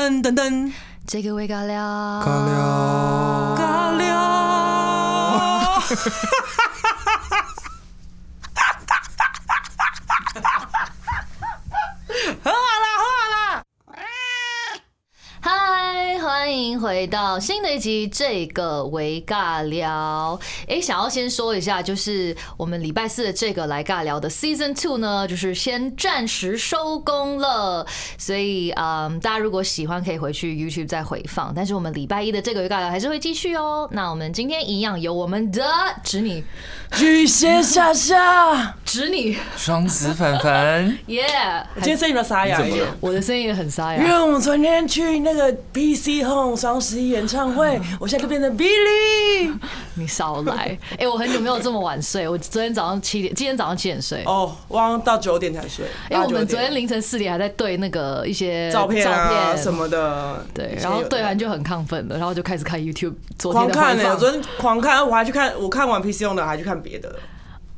噔噔噔，这个味尬聊，尬聊，尬聊。回到新的一集这个为尬聊。哎，想要先说一下，就是我们礼拜四的这个来尬聊的 Season Two 呢，就是先暂时收工了。所以，嗯，大家如果喜欢，可以回去 YouTube 再回放。但是我们礼拜一的这个为尬聊还是会继续哦。那我们今天一样有我们的侄女巨蟹夏夏，侄女双子凡凡，耶我今天声音比较沙哑一点？我的声音也很沙哑因哑。为我们昨天去那个 PC Home 双十一演唱会，我现在就变成 Billy。你少来！哎、我很久没有这么晚睡，我昨天早上七点，今天早上七点睡。哦，我好像到九点才睡，因为我们昨天凌晨四点还在对那个一些照片啊什么的，对，然后对完就很亢奋了，然后就开始看 YouTube 昨天狂看呢、回放我昨天狂看，我还去看，我看完 PC 用的还去看别的，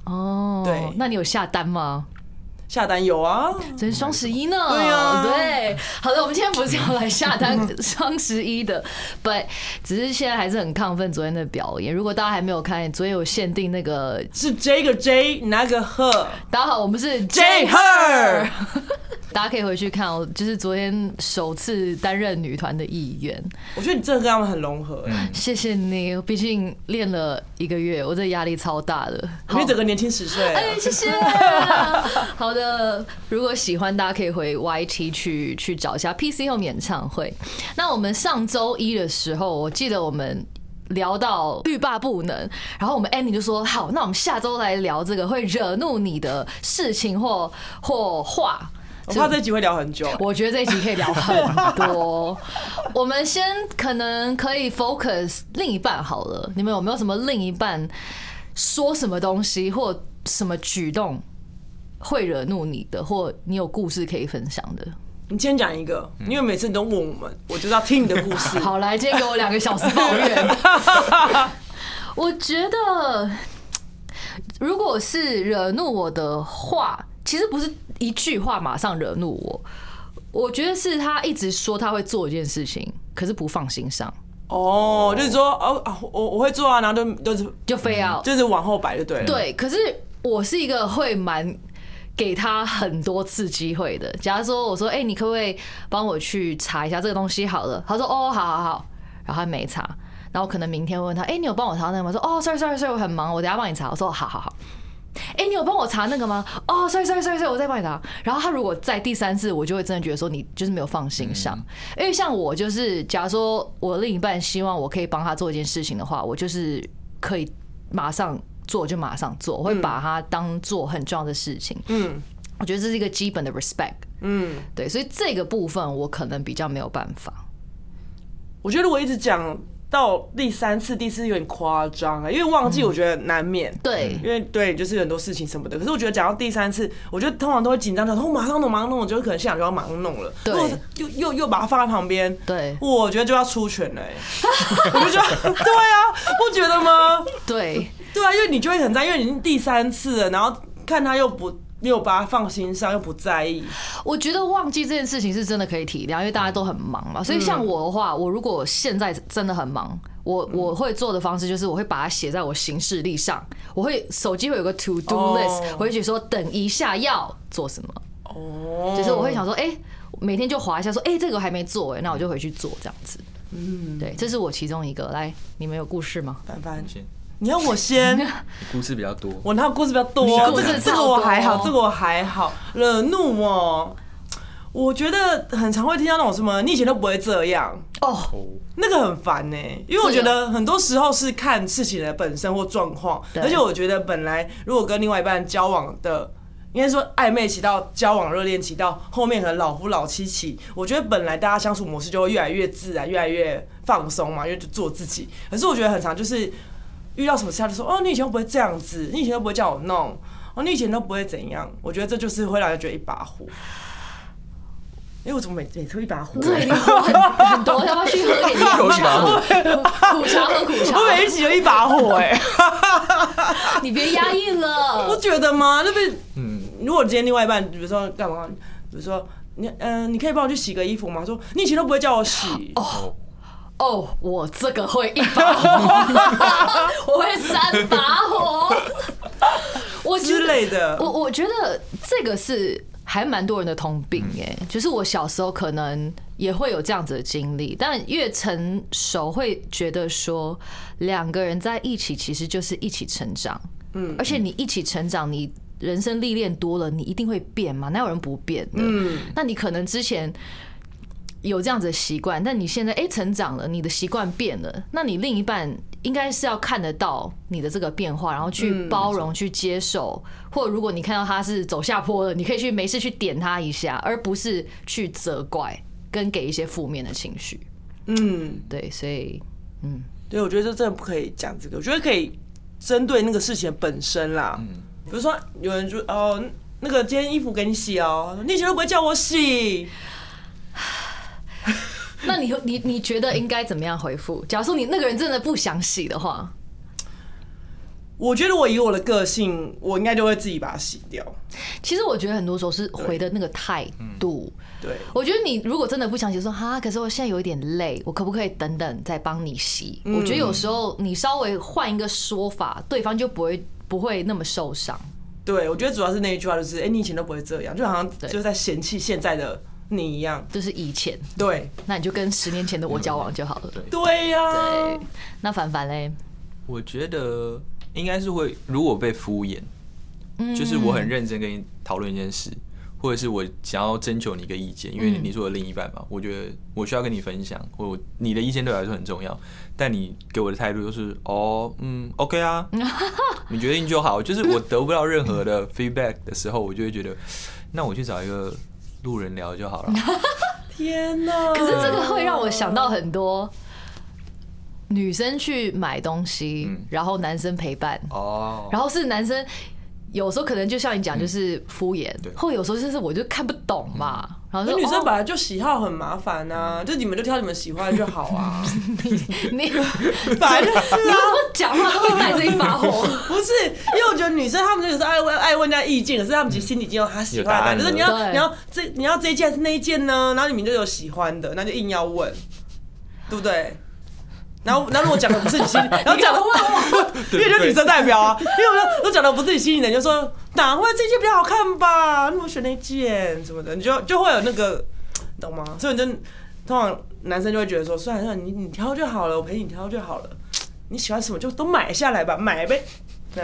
哦，对那你有下单吗？下单有啊，昨天双十一呢？对啊对，好的，我们今天不是要来下单双十一的，but 只是现在还是很亢奋昨天的表演。如果大家还没有看，昨天有限定那个，是 J 个 J 那个 Her 大家好，我们是 J Her，大家可以回去看哦，就是昨天首次担任女团的一员。我觉得你真的跟他们很融合、欸，谢谢你，毕竟练了一个月，我这压力超大的。因为整个年轻十岁、哎，谢谢。好的，如果喜欢，大家可以回 YT 去去找一下 PC Home 演唱会。那我们上周一的时候，我记得我们。聊到欲罢不能，然后我们 Annie 就说：“好，那我们下周来聊这个会惹怒你的事情或或话。”我怕这集会聊很久、我觉得这一集可以聊很多。我们先可能可以 focus 另一半好了，你们有没有什么另一半说什么东西或什么举动会惹怒你的，或你有故事可以分享的？你先讲一个，因为每次你都问我们，我就是要听你的故事。好，来，今天给我两个小时抱怨。我觉得，如果是惹怒我的话，其实不是一句话马上惹怒我，我觉得是他一直说他会做一件事情，可是不放心上，哦，就是说，哦啊，我我会做啊，然后就就是就非要就是往后摆就对了。，对。可是我是一个会蛮。给他很多次机会的。假如说我说，哎、你可不可以帮我去查一下这个东西？好了，他说，哦，好好好，然后他没查，然后可能明天问他，哎、你有帮我查那个吗？说，哦，sorry sorry sorry，我很忙，我等下帮你查。我说，好好好。哎、你有帮我查那个吗？哦，sorry sorry sorry sorry，我再帮你查。然后他如果在第三次，我就会真的觉得说你就是没有放心上，因为像我就是，假如说我另一半希望我可以帮他做一件事情的话，我就是可以马上做就马上做，我会把它当做很重要的事情。嗯我觉得这是一个基本的 respect，嗯，对，所以这个部分我可能比较没有办法。我觉得我一直讲到第三次、第四次有点夸张啊，因为忘记我觉得难免。对因为对，就是很多事情什么的。可是我觉得讲到第三次，我觉得通常都会紧张，想说我马上弄，马上弄，我觉得可能现场就要马上弄了。对又又又把它放在旁边，对我觉得就要出拳了、欸。我就觉得，对啊，不觉得吗？对，对啊，因为你就会很在意，因为你已经第三次了，然后看他又不没有把他放心上，又不在意。我觉得忘记这件事情是真的可以体谅，因为大家都很忙嘛。所以像我的话，我如果现在真的很忙，我我会做的方式就是我会把它写在我行事历上，我会手机会有个 to do 哦 list，我会写说等一下要做什么，哦，就是我会想说，哎、每天就划一下说，哎、这个我还没做，哎，那我就回去做这样子。嗯，对，这是我其中一个。来，你们有故事吗？凡凡，先你要我先。故事比较多，我那故事比较多，这个这个我还好，这个我还好。惹怒哦，我觉得很常会听到那种什么，你以前都不会这样，哦，哦，那个很烦呢、因为我觉得很多时候是看事情的本身或状况，而且我觉得本来如果跟另外一半交往的。应该说暧昧期到交往热恋期到后面可能老夫老妻期，我觉得本来大家相处模式就会越来越自然，越来越放松嘛，因为就做自己。可是我觉得很常就是遇到什么事他就说哦，你以前都不会这样子，你以前都不会叫我弄，哦，你以前都不会怎样。我觉得这就是会让人觉得一把火。哎、我怎么每每次一把火？对，你火很很多，要不要去喝点口一把火苦茶？喝苦茶我，每一集有一把火、哎。你别压抑了不了。觉得吗？那边，嗯，如果今天另外一半，比如说干嘛，比如说你嗯、你可以帮我去洗个衣服吗？说你以前都不会叫我洗，哦，哦，我这个会一把火，我会三把火。我之类的。我我觉得这个是还蛮多人的通病哎、就是我小时候可能也会有这样子的经历，但越成熟会觉得说两个人在一起其实就是一起成长，嗯，而且你一起成长，你人生历练多了，你一定会变嘛，哪有人不变的？嗯，那你可能之前。有这样子的习惯，但你现在哎、成长了，你的习惯变了，那你另一半应该是要看得到你的这个变化，然后去包容、去接受，或者如果你看到他是走下坡了，你可以去没事去点他一下，而不是去责怪跟给一些负面的情绪。嗯，对，所以嗯。对，我觉得这真的不可以讲这个，我觉得可以针对那个事情本身啦。比如说有人就哦，那个今天衣服给你洗哦，你以前都不会叫我洗，那你你你觉得应该怎么样回复？假如说你那个人真的不想洗的话，我觉得我以我的个性，我应该就会自己把它洗掉。其实我觉得很多时候是回的那个态度。对，我觉得你如果真的不想洗，说哈，可是我现在有一点累，我可不可以等等再帮你洗？嗯我觉得有时候你稍微换一个说法，对方就不会不会那么受伤。对，我觉得主要是那一句话，就是哎、你以前都不会这样，就好像就是在嫌弃现在的你一样。就是以前，对，那你就跟十年前的我交往就好了。对。对呀、对，那凡凡嘞，我觉得应该是会，如果被敷衍，就是我很认真跟你讨论一件事，或者是我想要征求你一个意见，因为你是我的另一半嘛，我觉得我需要跟你分享，或我你的意见对我来说很重要，但你给我的态度就是哦，嗯，OK 啊，你决定就好，就是我得不到任何的 feedback 的时候，我就会觉得，那我去找一个路人聊就好了。天哪！可是这个会让我想到很多女生去买东西，嗯。然后男生陪伴，哦，然后是男生有时候可能就像你讲，就是敷衍，对。或有时候就是我就看不懂嘛，然后女生哦本来就喜好很麻烦啊、就你们就挑你们喜欢的就好啊。你本来就是啊，讲话都会带着一把火。不是，因为我觉得女生她们就是爱问爱问人家意见，可是她们其实心里已经有她喜欢的就是你要你要这你要这一件还是那一件呢？然后你们就有喜欢的，那就硬要问，对不对？然后，然后如果讲的不是你心里，然后讲的因为就女生代表啊，因为我说都讲的不是你心里的，你就说哪会这件比较好看吧？那我选那件什么的，你就就会有那个，懂吗？所以你就通常男生就会觉得说，算了算了，你你挑就好了，我陪你挑就好了，你喜欢什么就都买下来吧，买呗。那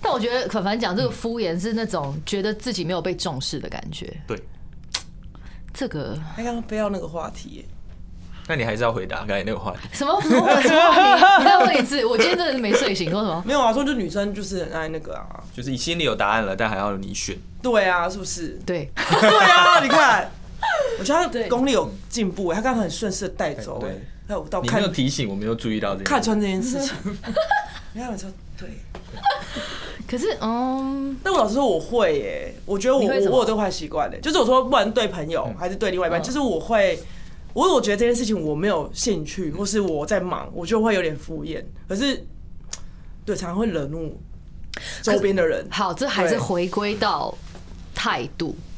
但我觉得可凡讲这个敷衍是那种觉得自己没有被重视的感觉，对，这个他刚刚非要那个话题耶，那你还是要回答刚才那个话题。什么什么什么？你再问一次，我今天真的是没睡醒，说什么？没有啊，说就女生就是很爱那个啊，就是你心里有答案了，但还要你选。对啊，是不是？对，对啊，你看，我觉得他功力有进步耶，他刚刚很顺势的带走哎对，还有到你没有提醒，我没有注意到这个。看穿这件事情。你看我说对，可是嗯，但我老实说我会耶，我觉得我我我有这个坏习惯的，就是我说不管对朋友还是对另外一半，嗯就是我会。我如果觉得这件事情我没有兴趣，或是我在忙，我就会有点敷衍。可是，对，常常会惹怒周边的人。好，这还是回归到态度嘿。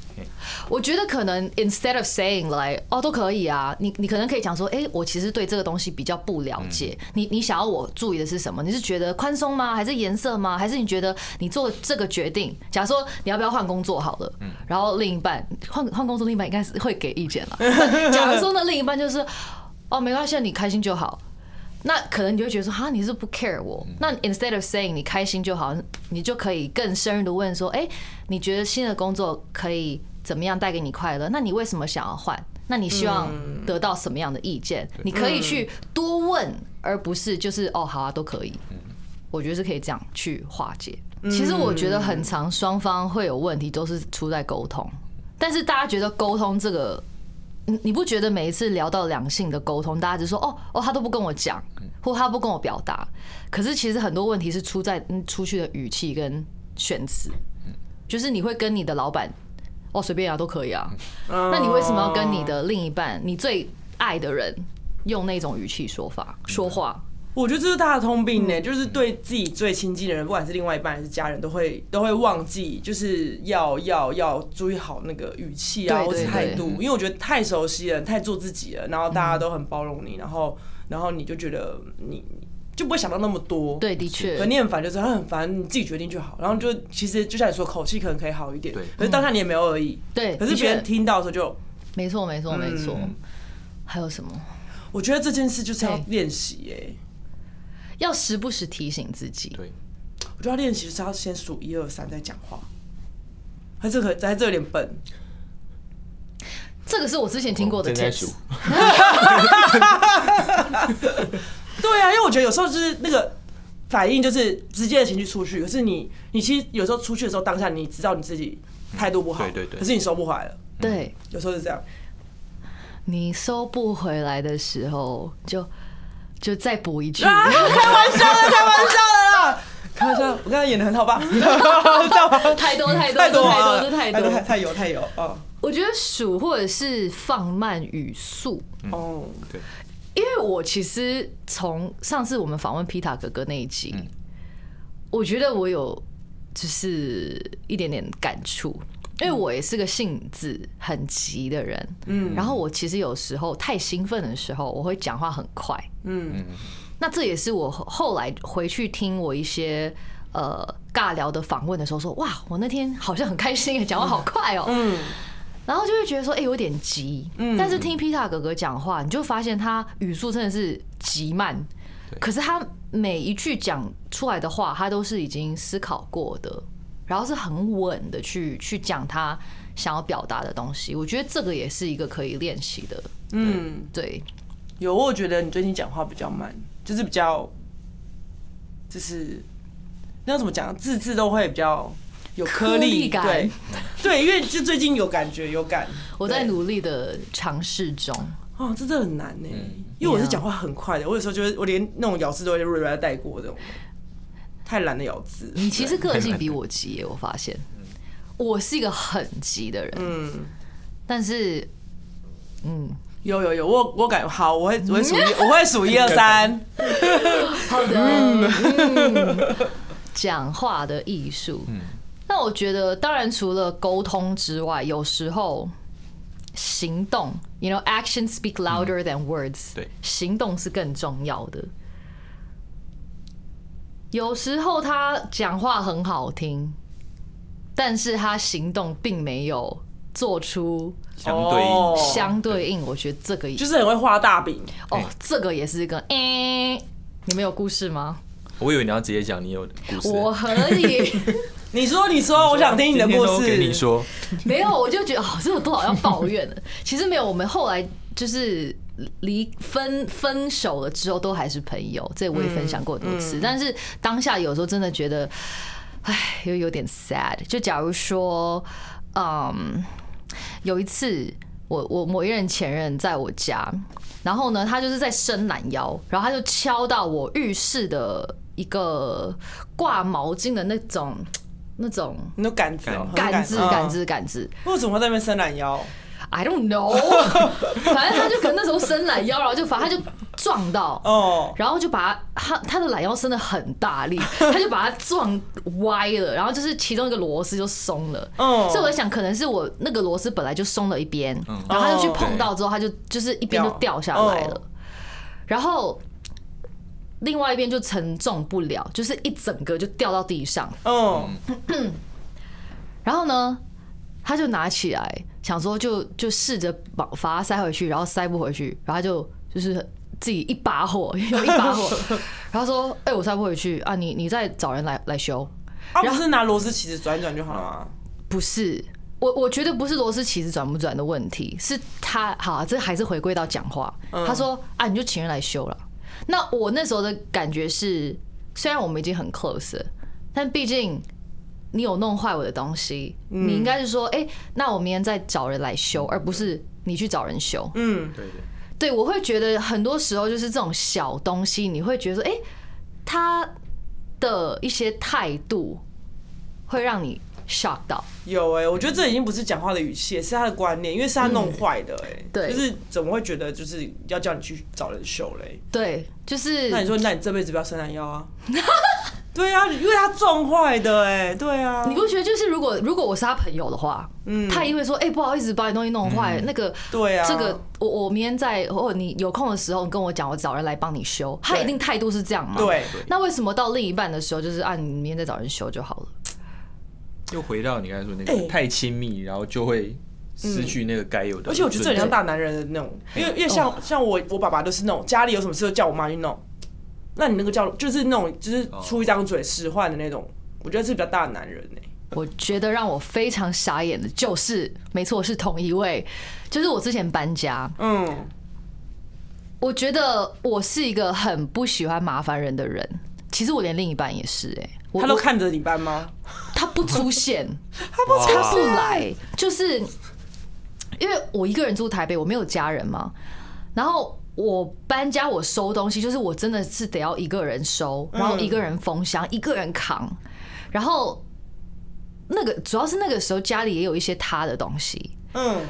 我觉得可能 instead of saying like 哦都可以啊，你你可能可以讲说，哎、我其实对这个东西比较不了解。你你想要我注意的是什么？你是觉得宽松吗？还是颜色吗？还是你觉得你做这个决定？假如说你要不要换工作好了，然后另一半换换工作，另一半应该是会给意见了。假如说呢，另一半就是哦没关系，你开心就好。那可能你就会觉得说，哈，你是不 care 我。那 instead of saying 你开心就好，你就可以更深入的问说，哎、你觉得新的工作可以怎么样带给你快乐？那你为什么想要换？那你希望得到什么样的意见？你可以去多问，而不是就是哦，好啊，都可以。我觉得是可以这样去化解。其实我觉得很长，双方会有问题，都是出在沟通。但是大家觉得沟通这个你你不觉得每一次聊到两性的沟通，大家就说哦哦，他都不跟我讲，或他不跟我表达，可是其实很多问题是出在嗯出去的语气跟选词，就是你会跟你的老板哦随便啊都可以啊，那你为什么要跟你的另一半，你最爱的人用那种语气说法说话？我觉得这是大的通病嗯。呢，就是对自己最亲近的人，不管是另外一半还是家人，都会都会忘记，就是要要要注意好那个语气啊，或者态度，因为我觉得太熟悉了，太做自己了，然后大家都很包容你，然后然后你就觉得你你就不会想到那么多，对，的确。可，你很烦，就是他很烦，你自己决定就好。然后就其实就像你说，口气可能可以好一点，对。可是当下你也没有而已。对，可是别人听到的时候就，没错，没错，没错。嗯。还有什么？我觉得这件事就是要对练习哎，要时不时提醒自己。对，我觉得要练习是要先数一二三再讲话。还这个还这有点笨，这个是我之前听过的。对啊，因为我觉得有时候就是那个反应就是直接的情绪出去，可是你你其实有时候出去的时候，当下你知道你自己态度不好，对对对可是你收不回来了，对有时候是这样。你收不回来的时候，就就再补一句。啊，开玩笑的，开玩笑的啦，开玩笑，我刚才演的很好吧？这样吗太多太多太多太啊多。太太多太有太有哦。我觉得数或者是放慢语速，哦，对，因为我其实从上次我们访问皮塔哥哥那一集，我觉得我有就是一点点感触，因为我也是个性子很急的人，嗯，然后我其实有时候太兴奋的时候，我会讲话很快，嗯。那这也是我后后来回去听我一些呃尬聊的访问的时候说，哇，我那天好像很开心，讲话好快哦、嗯，然后就会觉得说，哎、有点急。但是听皮塔哥哥讲话，你就发现他语速真的是极慢，可是他每一句讲出来的话，他都是已经思考过的，然后是很稳的去去讲他想要表达的东西。我觉得这个也是一个可以练习的。嗯，对，有，我觉得你最近讲话比较慢，就是比较，就是那要怎么讲，字字都会比较有颗颗粒粒感。对。对，因为就最近有感觉有感，我在努力的尝试中。哦，这真的很难呢，嗯。因为我是讲话很快的，我有时候就会我连那种咬字都会略略带过这种，太懒得咬字。你其实个性比我急耶，我发现我是一个很急的人，嗯，但是嗯，有有有，我我感好，我会我会数一，我会数一二三。好的，嗯，讲话的艺术。那我觉得，当然除了沟通之外，有时候行动，you know, action speak louder than words。对行动是更重要的。有时候他讲话很好听，但是他行动并没有做出相对应。哦相对应。我觉得这个也就是很会画大饼。哦，这个也是一个，哎、你们有故事吗？我以为你要直接讲你有故事，我可以。你说，你说，我想听你的故事。给你说，没有，我就觉得哦，这有多少要抱怨的？其实没有，我们后来就是离分分手了之后，都还是朋友。这我也分享过很多次。但是当下有时候真的觉得，唉，又有点 sad。就假如说，嗯，有一次我我某一任前任在我家，然后呢，他就是在伸懒腰，然后他就敲到我浴室的一个挂毛巾的那种那种你都杆子哦，杆子很杆。子杆子。嗯为什么会在那边伸懒腰？I don't know，反正他就可能那时候伸懒腰，然后就反正他就撞到，哦，然后就把他他他的懒腰伸的很大力，他就把它撞歪了，然后就是其中一个螺丝就松了。嗯所以我在想，可能是我那个螺丝本来就松了一边，然后他就去碰到之后，他就就是一边就掉下来了哦，然后另外一边就承重不了，就是一整个就掉到地上。嗯，然后呢，他就拿起来，想说就就试着把把它塞回去，然后塞不回去，然后他就就是自己一把火，有一把火，然后说：“哎、我塞不回去啊，你你再找人来来修。啊，不是拿螺丝起子转一转就好了吗？”不是。我我觉得不是螺丝起子转不转的问题，是他好，这还是回归到讲话。他说啊，你就请人来修了。那我那时候的感觉是，虽然我们已经很 close 了，但毕竟你有弄坏我的东西，你应该是说，哎、那我明天再找人来修，而不是你去找人修。嗯，对对，对，我会觉得很多时候就是这种小东西，你会觉得说，哎、他的一些态度会让你 shock 到。有哎、我觉得这已经不是讲话的语气，是他的观念，因为是他弄坏的哎、嗯对就是怎么会觉得就是要叫你去找人修嘞？对，就是那你说，那你这辈子不要生男腰啊？对啊，因为他撞坏的哎、对啊，你不觉得就是如果如果我是他朋友的话，嗯他一定会说，哎、不好意思，把你东西弄坏，那个。对啊，这个我我明天在或者你有空的时候，你跟我讲，我找人来帮你修。他一定态度是这样嘛？。对那为什么到另一半的时候，就是啊，你明天再找人修就好了？又回到你刚才说那哎个太亲密，然后就会失去那个该有的。而且我觉得这很像大男人的那种，因为因为像、像我我爸爸都是那种家里有什么事都叫我妈去弄，那你那个叫就是那种就是出一张嘴使唤的那种，我觉得是比较大的男人呢、我觉得让我非常傻眼的就是，没错，是同一位，就是我之前搬家，嗯，我觉得我是一个很不喜欢麻烦人的人。其实我连另一半也是、哎，我他都看着你搬吗？他不出现，他不他不来，就是因为我一个人住台北，我没有家人嘛。然后我搬家，我收东西，就是我真的是得要一个人收，然后一个人封箱，一个人扛。然后那个主要是那个时候家里也有一些他的东西，嗯，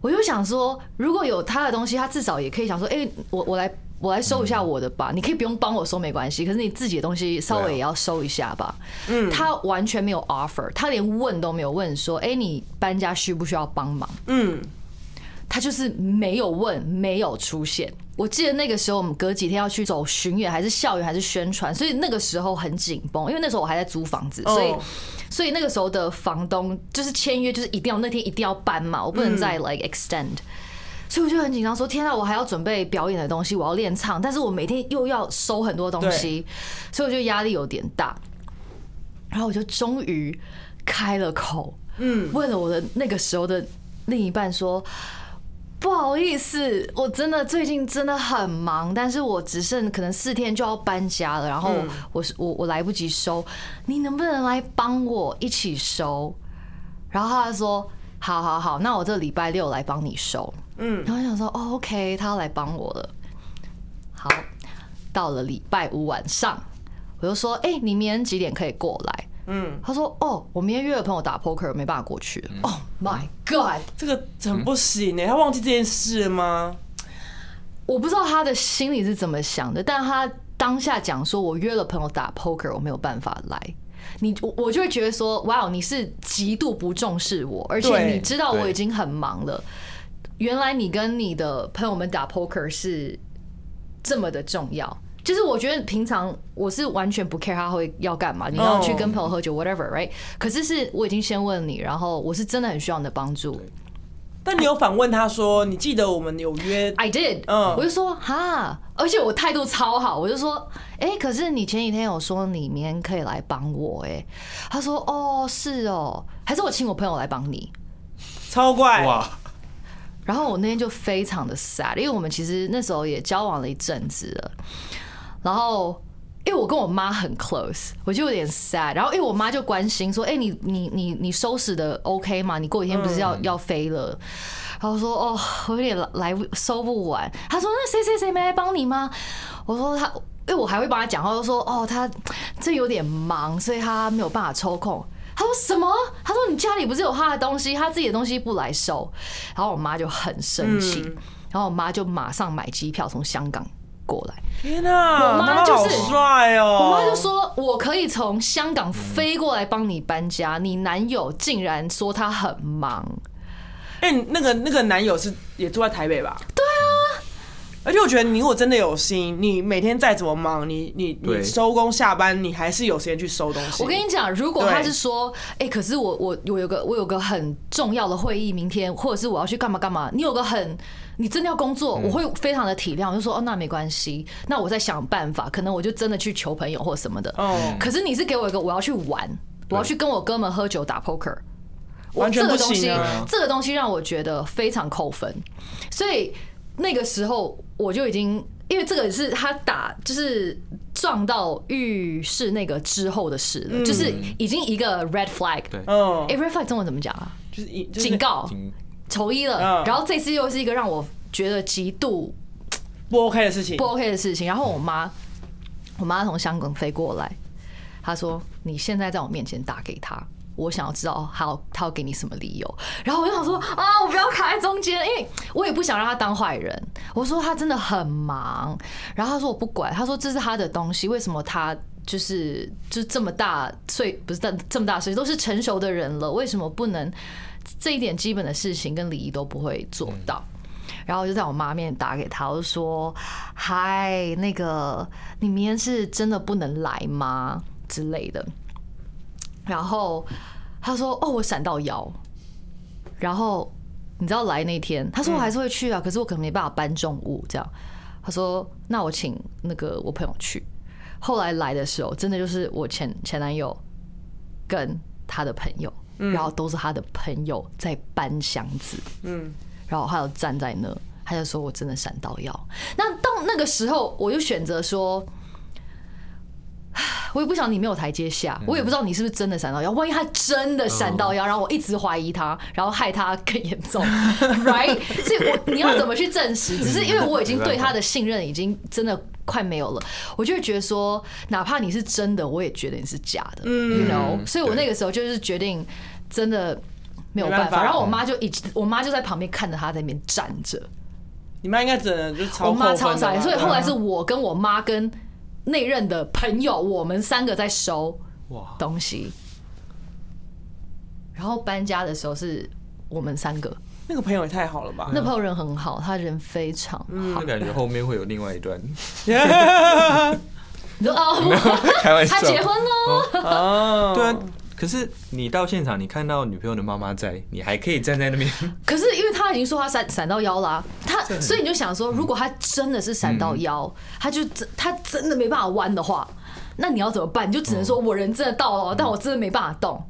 我就想说，如果有他的东西，他至少也可以想说，哎、我我来我来收一下我的吧，你可以不用帮我收没关系，可是你自己的东西稍微也要收一下吧。嗯，他完全没有 offer，他连问都没有问说，哎、你搬家需不需要帮忙？嗯，他就是没有问，没有出现。我记得那个时候我们隔几天要去走巡演，还是校园，还是宣传，所以那个时候很紧绷，因为那时候我还在租房子，所以、哦所以那个时候的房东就是签约，就是一定要那天一定要搬嘛，我不能再 like extend。所以我就很紧张，说天啊，我还要准备表演的东西，我要练唱，但是我每天又要收很多东西，所以我觉得压力有点大。然后我就终于开了口，嗯，问了我的那个时候的另一半说：“不好意思，我真的最近真的很忙，但是我只剩可能四天就要搬家了，然后嗯我是我我来不及收，你能不能来帮我一起收？”然后他就说：“好好好，那我这礼拜六来帮你收。”嗯然后我想说：“哦，OK，他要来帮我了。”好，到了礼拜五晚上，我就说：“哎、你明天几点可以过来？”嗯，他说：“哦，我明天约了朋友打 poker，没办法过去了。Oh my god！这个很不行呢、他忘记这件事了吗？我不知道他的心里是怎么想的，但他当下讲说：“我约了朋友打 poker，我没有办法来。”你我我就会觉得说：“哇，你是极度不重视我，而且你知道我已经很忙了。原来你跟你的朋友们打 poker 是这么的重要。”就是我觉得平常我是完全不 care 他会要干嘛，你要去跟朋友喝酒 whatever right？可是是我已经先问你，然后我是真的很需要你的帮助。但你有反问他说，你记得我们有约？I did，嗯我就说哈，而且我态度超好，我就说，哎、可是你前几天有说你明天可以来帮我、哎，他说，哦，是哦，还是我请我朋友来帮你。超怪，哇，然后我那天就非常的 sad，因为我们其实那时候也交往了一阵子了，然后。因为我跟我妈很 close，我就有点 sad。然后因为我妈就关心说：“哎、你你你你收拾的 OK 吗？你过几天不是要、要飞了？”然后说：“哦，我有点来不收不完。”她说：“那谁谁谁没来帮你吗？”我说：“他，因为我还会帮他讲话，就说：哦，他这有点忙，所以他没有办法抽空。”他说什么？他说你家里不是有他的东西，他自己的东西不来收。然后我妈就很生气，嗯然后我妈就马上买机票从香港过来。天哪，我妈他就是好帅哦、我妈就说：“我可以从香港飞过来帮你搬家，你男友竟然说他很忙。哎、那个那个男友是也住在台北吧？对啊。而且我觉得你如果真的有心，你每天再怎么忙，你你你收工下班，你还是有时间去收东西。我跟你讲，如果他是说，哎、可是我我我有个我有个很重要的会议，明天或者是我要去干嘛干嘛，你有个很你真的要工作，我会非常的体谅，我就说哦，那没关系，那我再想办法，可能我就真的去求朋友或什么的。哦可是你是给我一个我要去玩，我要去跟我哥们喝酒打 poker。完全不这个东西这个东西让我觉得非常扣分，所以那个时候我就已经，因为这个是他打就是撞到浴室那个之后的事了，就是已经一个 red flag。对嗯哎、，red flag 中文怎么讲啊？就是一警告，挺丑一了。嗯然后这次又是一个让我觉得极度不 OK 的事情不。OK 的事情。然后我妈，我妈从香港飞过来，她说：“你现在在我面前打给他，我想要知道他要他要给你什么理由。然后我就想说啊，我不要卡在中间，因为我也不想让他当坏人。我说他真的很忙，然后他说我不管，他说这是他的东西，为什么他就是就这么大岁不是这这么大岁都是成熟的人了，为什么不能这一点基本的事情跟礼仪都不会做到？然后我就在我妈面前打给他，我就说：“嗨，那个你明天是真的不能来吗？之类的。”然后他说：“哦，我闪到腰。”然后你知道来那天，他说我还是会去啊，可是我可能没办法搬重物这样。他说：“那我请那个我朋友去。”后来来的时候，真的就是我前前男友跟他的朋友，然后都是他的朋友在搬箱子。嗯。然后他就站在那，他就说：“我真的闪到腰。”那到那个时候，我就选择说：“ 我也不想你没有台阶下，我也不知道你是不是真的闪到腰。万一他真的闪到腰，然后我一直怀疑他，然后害他更严重，right？所以，我你要怎么去证实？只是因为我已经 对他的信任已经真的快没有了，我就会觉得说，哪怕你是真的，我也觉得你是假的，you know？所以我那个时候就是决定真的。没有办法，然后我妈就一直，我妈就在旁边看着他在那边站着。你妈应该真的就超我妈超傻，所以后来是我跟我妈跟那任的朋友，我们三个在收东西。然后搬家的时候是我们三个。那个朋友也太好了吧？那朋友人很好，他人非常好。感觉后面会有另外一段。你说哦，开玩笑，他结婚了哦，对啊。可是你到现场，你看到女朋友的妈妈在，你还可以站在那边。可是因为他已经说他闪闪到腰啦，他所以你就想说，如果他真的是闪到腰，他就真他真的没办法弯的话，那你要怎么办？你就只能说我人真的到了，但我真的没办法动。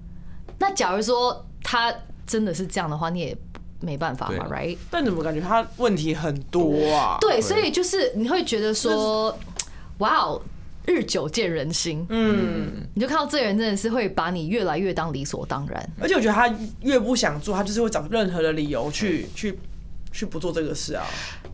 那假如说他真的是这样的话，你也没办法嘛，right？但怎么感觉他问题很多啊？对，所以就是你会觉得说，哇哦。日久见人心，嗯，你就看到这个人真的是会把你越来越当理所当然，而且我觉得他越不想做，他就是会找任何的理由去去去不做这个事啊。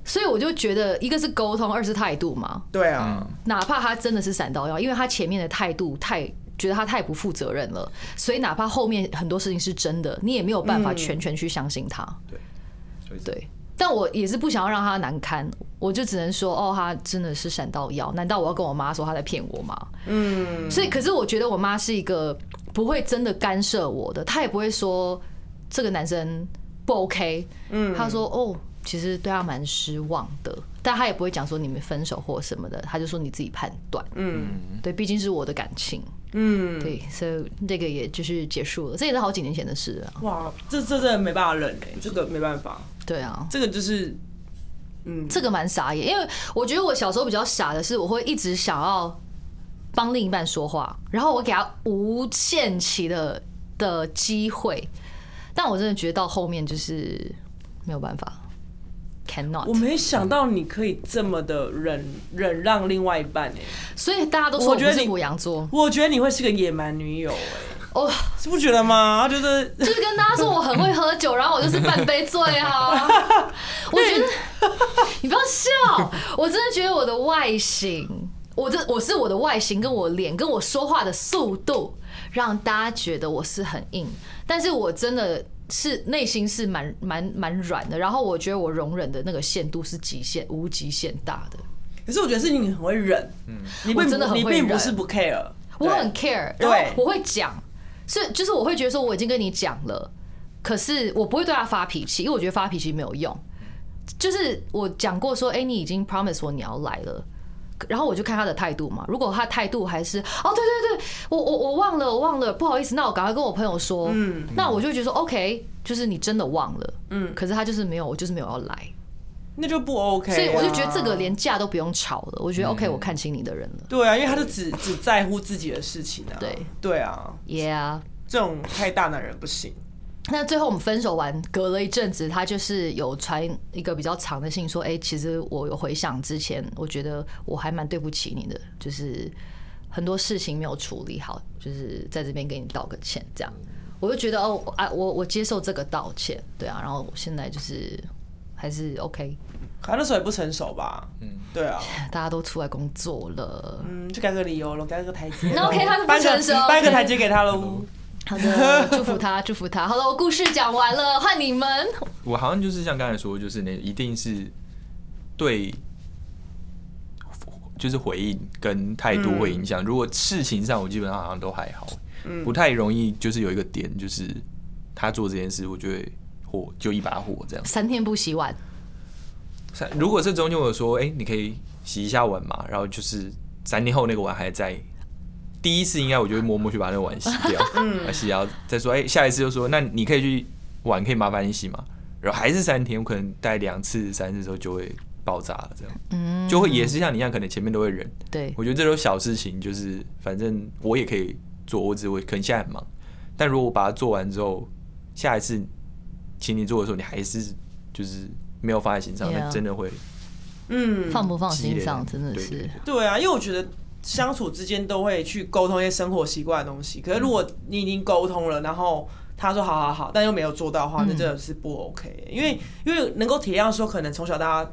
所以我就觉得，一个是沟通，二是态度嘛。对啊，哪怕他真的是闪到腰，因为他前面的态度太觉得他太不负责任了，所以哪怕后面很多事情是真的，你也没有办法全权去相信他。对，对。但我也是不想要让他难堪，我就只能说，哦，他真的是闪到腰。难道我要跟我妈说他在骗我吗？嗯。所以，可是我觉得我妈是一个不会真的干涉我的，她也不会说这个男生不 OK。嗯。她说，哦，其实对他蛮失望的，但她也不会讲说你们分手或什么的，她就说你自己判断。嗯。对，毕竟是我的感情。嗯。对，所以这个也就是结束了，这也是好几年前的事了。哇，这这真的没办法忍哎，这个没办法。对啊，这个就是，嗯，这个蛮傻眼，因为我觉得我小时候比较傻的是，我会一直想要帮另一半说话，然后我给他无限期的的机会，但我真的觉得到后面就是没有办法，cannot。我没想到你可以这么的忍忍让另外一半哎，所以大家都说我觉得你母羊座，我觉得你会是个野蛮女友哎。哦，是不觉得吗？觉得 就是跟大家说我很会喝酒，然后我就是半杯醉啊。我觉得 你不要笑，我真的觉得我的外形，我的我是我的外形，跟我脸，跟我说话的速度，让大家觉得我是很硬，但是我真的是内心是蛮蛮蛮软的。然后我觉得我容忍的那个限度是极限，无极限大的。可是我觉得是你很会忍，嗯，你真的很你并不是不 care，我很 care，然后我会讲。是，就是我会觉得说我已经跟你讲了，可是我不会对他发脾气，因为我觉得发脾气没有用。就是我讲过说，哎，你已经 promise 我你要来了，然后我就看他的态度嘛。如果他态度还是，哦，对对对，我我我忘了，我忘了，不好意思，那我赶快跟我朋友说。嗯，那我就觉得说，OK，就是你真的忘了。嗯，可是他就是没有，我就是没有要来，那就不 OK。所以我就觉得这个连架都不用吵了。我觉得 OK，我看清你的人了。对啊，因为他就只只在乎自己的事情啊。对对啊，Yeah。这种太大男人不行。那最后我们分手完，隔了一阵子，他就是有传一个比较长的信，说：“哎，其实我有回想之前，我觉得我还蛮对不起你的，就是很多事情没有处理好，就是在这边给你道个歉。”这样，我就觉得哦，啊，我我接受这个道歉，对啊，然后现在就是还是 OK。可那时候也不成熟吧？嗯，对啊，大家都出来工作了，嗯，就改个理由了，改个台阶。那 OK，他是不成熟，搬个台阶给他喽。好的，祝福他，祝福他。好了，我故事讲完了，换你们。我好像就是像刚才说，就是那一定是对，就是回应跟态度会影响。如果事情上我基本上好像都还好，不太容易就是有一个点，就是他做这件事，我就会火就一把火这样。三天不洗碗，三如果是中间我说，哎、你可以洗一下碗嘛，然后就是三天后那个碗还在。第一次应该我就会默默去把那个碗洗掉，嗯，洗掉再说，哎、下一次就说，那你可以去碗可以麻烦你洗吗？然后还是三天，我可能待两次、三次之后就会爆炸了，这样，嗯，就会也是像你一样，可能前面都会忍。对，我觉得这种小事情，就是反正我也可以做，我只会可能现在很忙，但如果我把它做完之后，下一次请你做的时候，你还是就是没有放在心上，那真的会嗯，放不放心上真的是。对。对啊，因为我觉得相处之间都会去沟通一些生活习惯的东西。可是如果你已经沟通了，然后他说好好好，但又没有做到的话，那真的是不 OK。因为因为能够体谅说，可能从小大家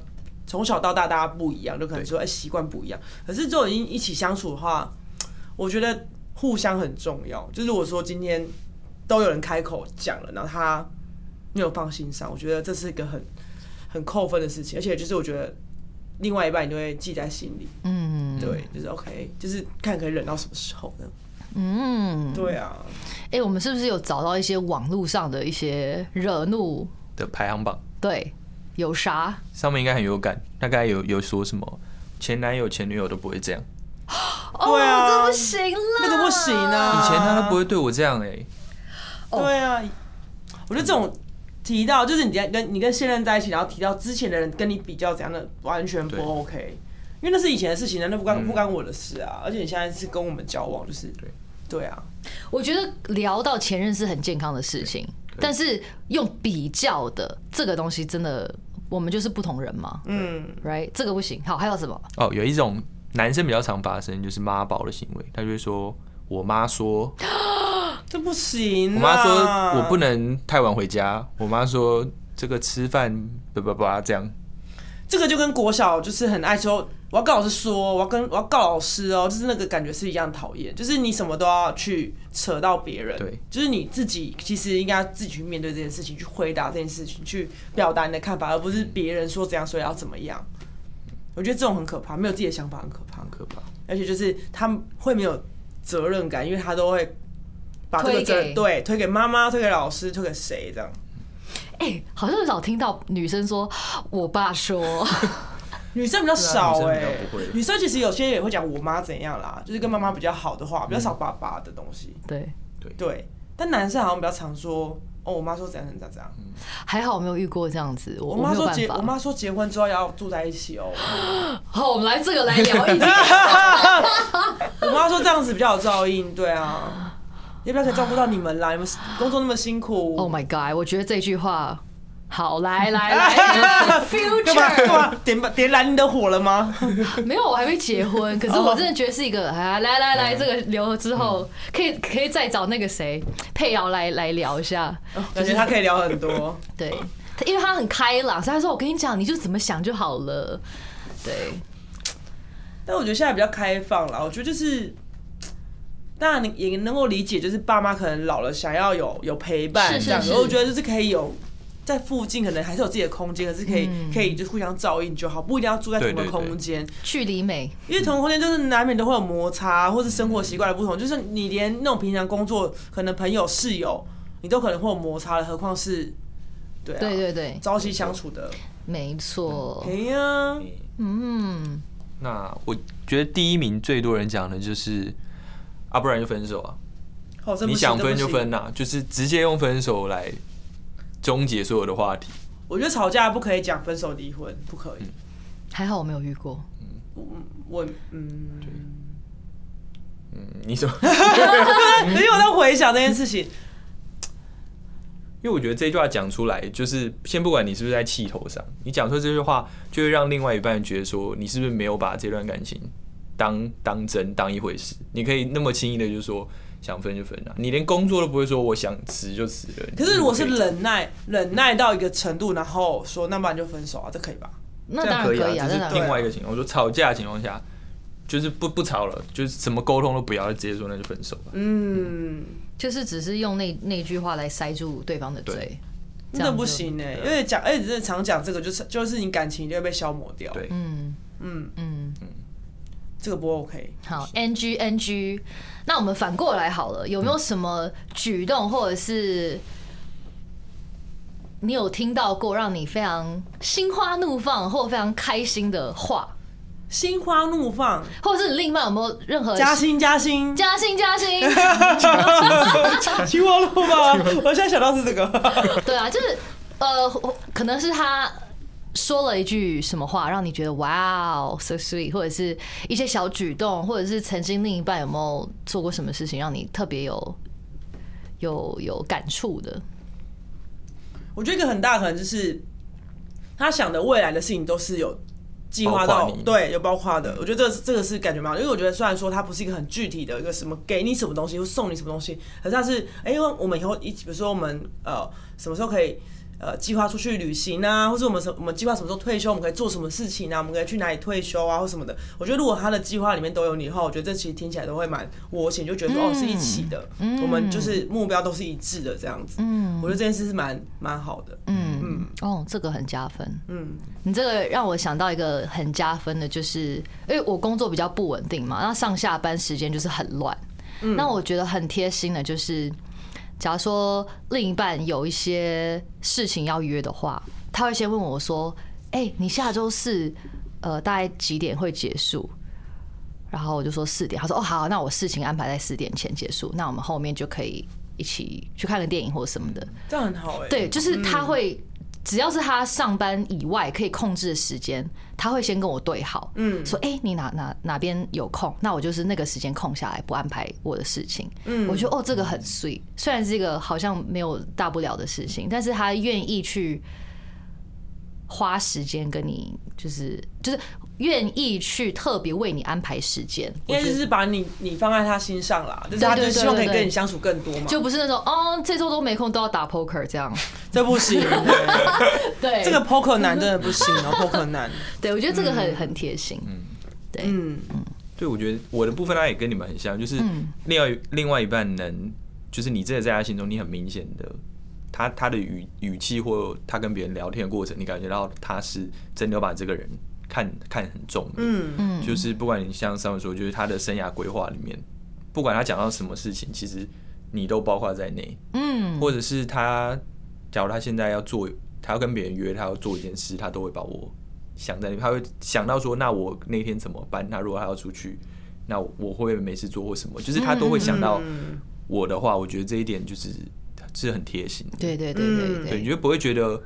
从小到大大家不一样，就可能说哎习惯不一样。可是这种已经一起相处的话，我觉得互相很重要。就是如果说今天都有人开口讲了，然后他没有放心上，我觉得这是一个很很扣分的事情，而且就是我觉得另外一半你都会记在心里。嗯，对，就是 OK，就是看可以忍到什么时候呢？嗯，对啊，哎、我们是不是有找到一些网络上的一些惹怒？的排行榜。对，有啥？上面应该很有感，大概有有说什么前男友、前女友都不会这样，对啊。哦，这不行了，那个不行啊。以前他都不会对我这样哎、哦。对啊，我觉得这种提到就是你跟跟你跟现任在一起，然后提到之前的人跟你比较怎样的，完全不 OK，因为那是以前的事情，那不关嗯不关我的事啊。而且你现在是跟我们交往，就是对对啊，我觉得聊到前任是很健康的事情，但是用比较的这个东西，真的我们就是不同人嘛嗯，，right？这个不行。好，还有什么？哦，有一种男生比较常发生就是妈宝的行为，他就会说。我妈说，这不行啊。我妈说我不能太晚回家。我妈说这个吃饭叭叭叭这样。这个就跟国小就是很爱说，我要告老师说，我要跟我要告老师哦，就是那个感觉是一样讨厌，就是你什么都要去扯到别人，对，就是你自己其实应该自己去面对这件事情，去回答这件事情，去表达你的看法，而不是别人说怎样，所以要怎么样。我觉得这种很可怕，没有自己的想法很可怕很，可怕。而且就是他们会没有责任感，因为他都会把这个推责给对推给妈妈、推给老师、推给谁这样。哎、好像很少听到女生说，我爸说，女生比较少哎、女生其实有些也会讲我妈怎样啦，就是跟妈妈比较好的话，比较少爸爸的东西。对，对，但男生好像比较常说，哦，我妈说怎样怎样怎样。还好我没有遇过这样子，我我妈说结。我妈说结婚之后要住在一起哦。好，我们来这个来聊一聊。我妈说这样子比较有照应，对啊，要不要可以照顾到你们啦？你们工作那么辛苦。Oh my god！我觉得这句话，好，来来来干嘛干，future 嘛点点燃你的火了吗？没有，我还没结婚，可是我真的觉得是一一个 啊，来来来，这个留了之后，可以可以再找那个谁佩瑶来来聊一下，感觉他可以聊很多。对，他因为他很开朗，所以他说我跟你讲，你就怎么想就好了，对，但我觉得现在比较开放了，我觉得就是。当然，你也能够理解，就是爸妈可能老了，想要有有陪伴这样。是是是我觉得就是可以有在附近，可能还是有自己的空间，可是可以、嗯可以就互相照应就好，不一定要住在同一个空间。距离美，因为同个空间就是难免都会有摩擦，或是生活习惯的不同，就是你连那种平常工作，可能朋友、室友，你都可能会有摩擦了，何况是对啊，对对对，朝夕相处的。没错哎，呀，嗯，那我觉得第一名最多人讲的就是啊，不然就分手啊。好，你想分就分呐、就是直接用分手来终结所有的话题。我觉得吵架不可以讲分手离婚，不可以。还好我没有遇过，嗯我嗯，嗯，你说，因为我在回想这件事情，因为我觉得这句话讲出来，就是先不管你是不是在气头上，你讲出这句话，就会让另外一半觉得说你是不是没有把这段感情当当真当一回事。你可以那么轻易的就说想分就分啊，你连工作都不会说我想辞就辞了。可是如果是忍耐，忍耐到一个程度，然后说那不然就分手啊，这可以吧？那可以啊，当然可以啊，这是另外一个情况。我说吵架的情况下，就是不不吵了，就是什么沟通都不要，直接说那就分手吧。嗯，就是只是用那那句话来塞住对方的嘴对，真的不行哎，因为讲，而且真的常讲这个，就是就是你感情就会被消磨掉。对，嗯嗯，嗯，这个不 OK。好，NG NG。那我们反过来好了，有没有什么举动或者是你有听到过让你非常心花怒放或非常开心的话，心花怒放，或者是你另一半有没有任何加薪加薪，加薪加薪？心花怒放。我现在想到是这个，对啊，就是呃，可能是他说了一句什么话，让你觉得哇哦，so sweet，或者是一些小举动，或者是曾经另一半有没有做过什么事情让你特别有有有感触的？我觉得一个很大可能就是他想的未来的事情都是有计划到对，有包括的。我觉得这个这个是感觉蛮好，因为我觉得虽然说他不是一个很具体的一个什么给你什么东西或送你什么东西，可是它是哎，因为我们以后一起，比如说我们呃什么时候可以。呃，计划出去旅行啊，或者我们什我们计划什么时候退休，我们可以做什么事情啊？我们可以去哪里退休啊，或什么的。我觉得如果他的计划里面都有你的话，我觉得这其实听起来都会蛮窝心，就觉得说、哦是一起的，我们就是目标都是一致的这样子。嗯，我觉得这件事是蛮蛮好的。嗯嗯，哦，这个很加分。嗯，你这个让我想到一个很加分的，就是因为我工作比较不稳定嘛，那上下班时间就是很乱。嗯那我觉得很贴心的，就是假如说另一半有一些事情要约的话，他会先问我说：“哎、你下周四呃大概几点会结束？”然后我就说四点，他说：“哦好，那我事情安排在四点前结束，那我们后面就可以一起去看个电影或者什么的。”这样很好哎、对，就是他会，只要是他上班以外可以控制的时间，他会先跟我对好，嗯。说，哎、你哪哪哪边有空，那我就是那个时间空下来，不安排我的事情。嗯。我觉得哦，这个很 sweet，虽然是一个好像没有大不了的事情，但是他愿意去花时间跟你，就是就是愿意去特别为你安排时间，应该就是把你你放在他心上啦，就是他就希望可以跟你相处更多嘛，就不是那种哦，这周都没空都要打 poker 这样。这不行、欸，对，这个 poker 男真的不行哦，poker 男，对我觉得这个很很贴心。嗯。对，嗯。嗯，对，我觉得我的部分他也跟你们很像，就是另外另外一半能，就是你真的在他心中，你很明显的，他他的语语气或他跟别人聊天的过程，你感觉到他是真的要把这个人看看很重的，嗯。嗯。就是不管你像上面说，就是他的生涯规划里面，不管他讲到什么事情，其实你都包括在内，嗯，或者是他，假如他现在要做，他要跟别人约，他要做一件事，他都会把我想在那边，他会想到说，那我那天怎么办？那如果他要出去，那我会不会没事做或什么？就是他都会想到嗯。我的话，我觉得这一点就是是很贴心的。对对对对，对你就不会觉得，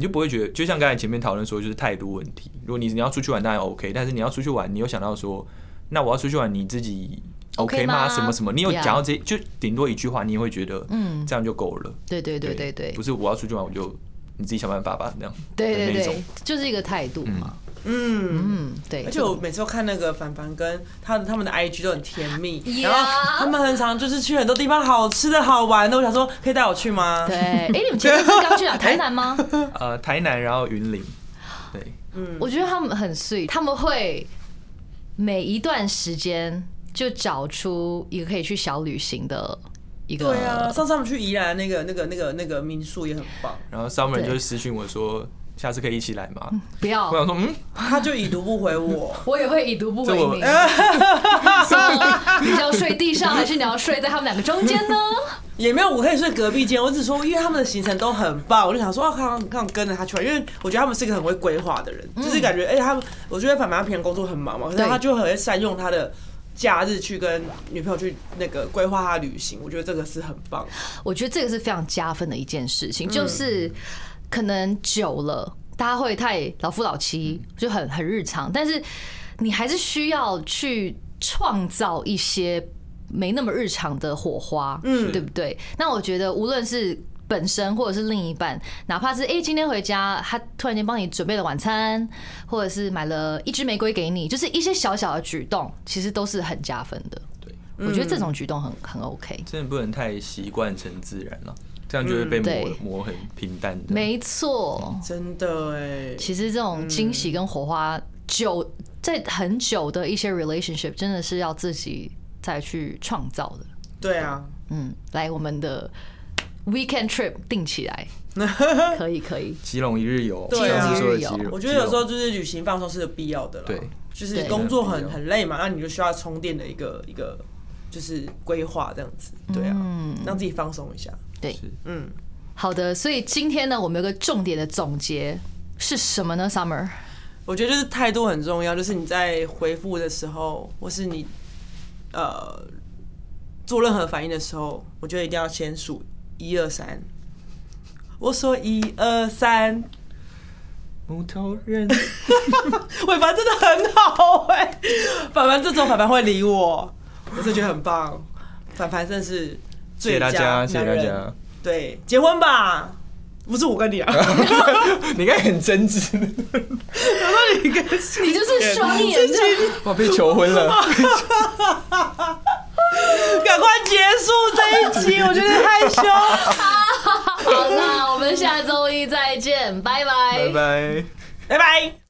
你就不会觉得，就像刚才前面讨论说，就是态度问题。如果你你要出去玩，当然 OK，但是你要出去玩，你有想到说，那我要出去玩，你自己 OK 吗？吗什么什么？你有讲到这，就顶多一句话，你也会觉得，嗯这样就够了。对对对对对不是我要出去玩，我就你自己想办法吧，那样。对对就是一个态度嘛。嗯。嗯嗯，对。而且我每次都看那个凡凡跟他他们的 IG 都很甜蜜 Yeah 然后他们很常就是去很多地方好吃的好玩的，我想说可以带我去吗？对，哎，你们前阵子刚去哪？台南吗？呃，台南，然后云林，对，嗯我觉得他们很 sweet，他们会每一段时间就找出一个可以去小旅行的一个。对啊，上次他们去宜兰那个那个那个那个民宿也很棒，然后 Summer 就会私讯我说，下次可以一起来吗？不要我，想说，嗯，他就已读不回我。我也会已读不回你。说 你是要睡地上，还是你要睡在他们两个中间呢？也没有，我可以睡隔壁间。我只说，因为他们的行程都很棒，我就想说，哦，看看跟着他去玩，因为我觉得他们是一个很会规划的人，就是感觉，哎、他们，我觉得反正他平常工作很忙嘛，可是他就很会善用他的假日去跟女朋友去那个规划他的旅行，我觉得这个是很棒。我觉得这个是非常加分的一件事情，就是可能久了，大家会太老夫老妻，就很很日常，但是你还是需要去创造一些没那么日常的火花，嗯对不对？那我觉得无论是本身或者是另一半，哪怕是哎、诶今天回家，他突然间帮你准备了晚餐，或者是买了一支玫瑰给你，就是一些小小的举动，其实都是很加分的。对，我觉得这种举动很很 OK。真的不能太习惯成自然了，这样就会被嗯磨磨很平淡的。没错，真的哎，其实这种惊喜跟火花久在很久的一些 relationship 真的是要自己再去创造的。对啊，嗯，来我们的 weekend trip 定起来，可以可以。基隆一日游，对啊上次说的基隆一日游我觉得有时候就是旅行放松是有必要的啦。对，就是工作很很累嘛，那你就需要充电的一个一个就是规划这样子，对啊，让自己放松一下。对，嗯，好的，所以今天呢，我们有个重点的总结是什么呢？Summer，我觉得就是态度很重要，就是你在回复的时候，或是你呃做任何反应的时候，我觉得一定要先数一二三。我说一二三，木头人，伟凡真的很好哎、凡凡这种凡凡会理我，我是觉得很棒。凡凡真是最佳家，谢谢大家。对，结婚吧，不是我跟你啊，你应该很真挚，你跟你就是双眼睛。哇，被求婚了。赶快结束这一集，我觉得害羞。好，那我们下周一再见，拜拜拜拜。拜拜。